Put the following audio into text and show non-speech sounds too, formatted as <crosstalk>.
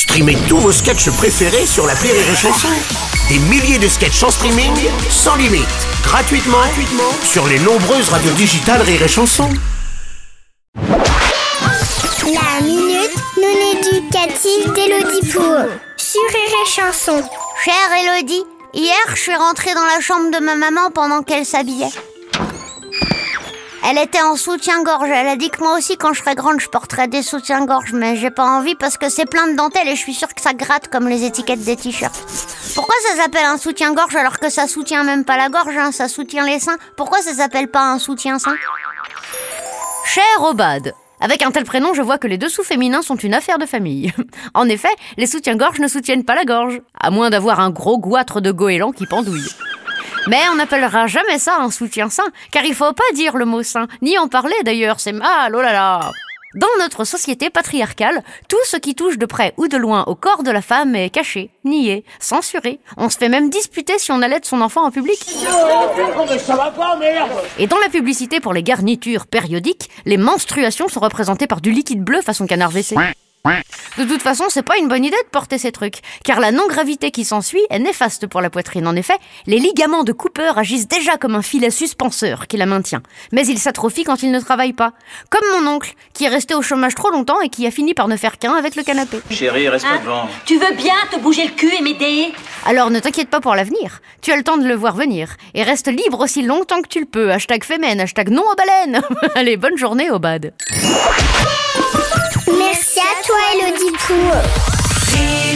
Streamez tous vos sketchs préférés sur la Rire et Chanson. Des milliers de sketchs en streaming, sans limite, gratuitement, gratuitement sur les nombreuses radios digitales Rire et Chanson. La minute non éducative d'Elodie Pour sur Rire et Chanson. Chère Elodie, hier je suis rentrée dans la chambre de ma maman pendant qu'elle s'habillait. Elle était en soutien-gorge. Elle a dit que moi aussi, quand je serai grande, je porterai des soutiens-gorge. Mais j'ai pas envie parce que c'est plein de dentelles et je suis sûre que ça gratte comme les étiquettes des t-shirts. Pourquoi ça s'appelle un soutien-gorge alors que ça soutient même pas la gorge, hein, ça soutient les seins? Pourquoi ça s'appelle pas un soutien-sein? Cher Obad, avec un tel prénom, je vois que les dessous féminins sont une affaire de famille. <laughs> en effet, les soutiens-gorge ne soutiennent pas la gorge, à moins d'avoir un gros goitre de goéland qui pendouille. Mais on n'appellera jamais ça un soutien-sein, car il faut pas dire le mot sein, ni en parler d'ailleurs, c'est mal, oh là là dans notre société patriarcale, tout ce qui touche de près ou de loin au corps de la femme est caché, nié, censuré. On se fait même disputer si on allait de son enfant en public. Et dans la publicité pour les garnitures périodiques, les menstruations sont représentées par du liquide bleu façon canard WC. De toute façon, c'est pas une bonne idée de porter ces trucs, car la non-gravité qui s'ensuit est néfaste pour la poitrine. En effet, les ligaments de Cooper agissent déjà comme un filet suspenseur qui la maintient, mais ils s'atrophient quand ils ne travaillent pas. Comme mon oncle, qui est resté au chômage trop longtemps et qui a fini par ne faire qu'un avec le canapé. Chérie, reste Hein devant. Tu veux bien te bouger le cul et m'aider? Alors ne t'inquiète pas pour l'avenir, tu as le temps de le voir venir, et reste libre aussi longtemps que tu le peux. Hashtag fémène, hashtag non aux baleines. <laughs> Allez, bonne journée, Obad. Merci à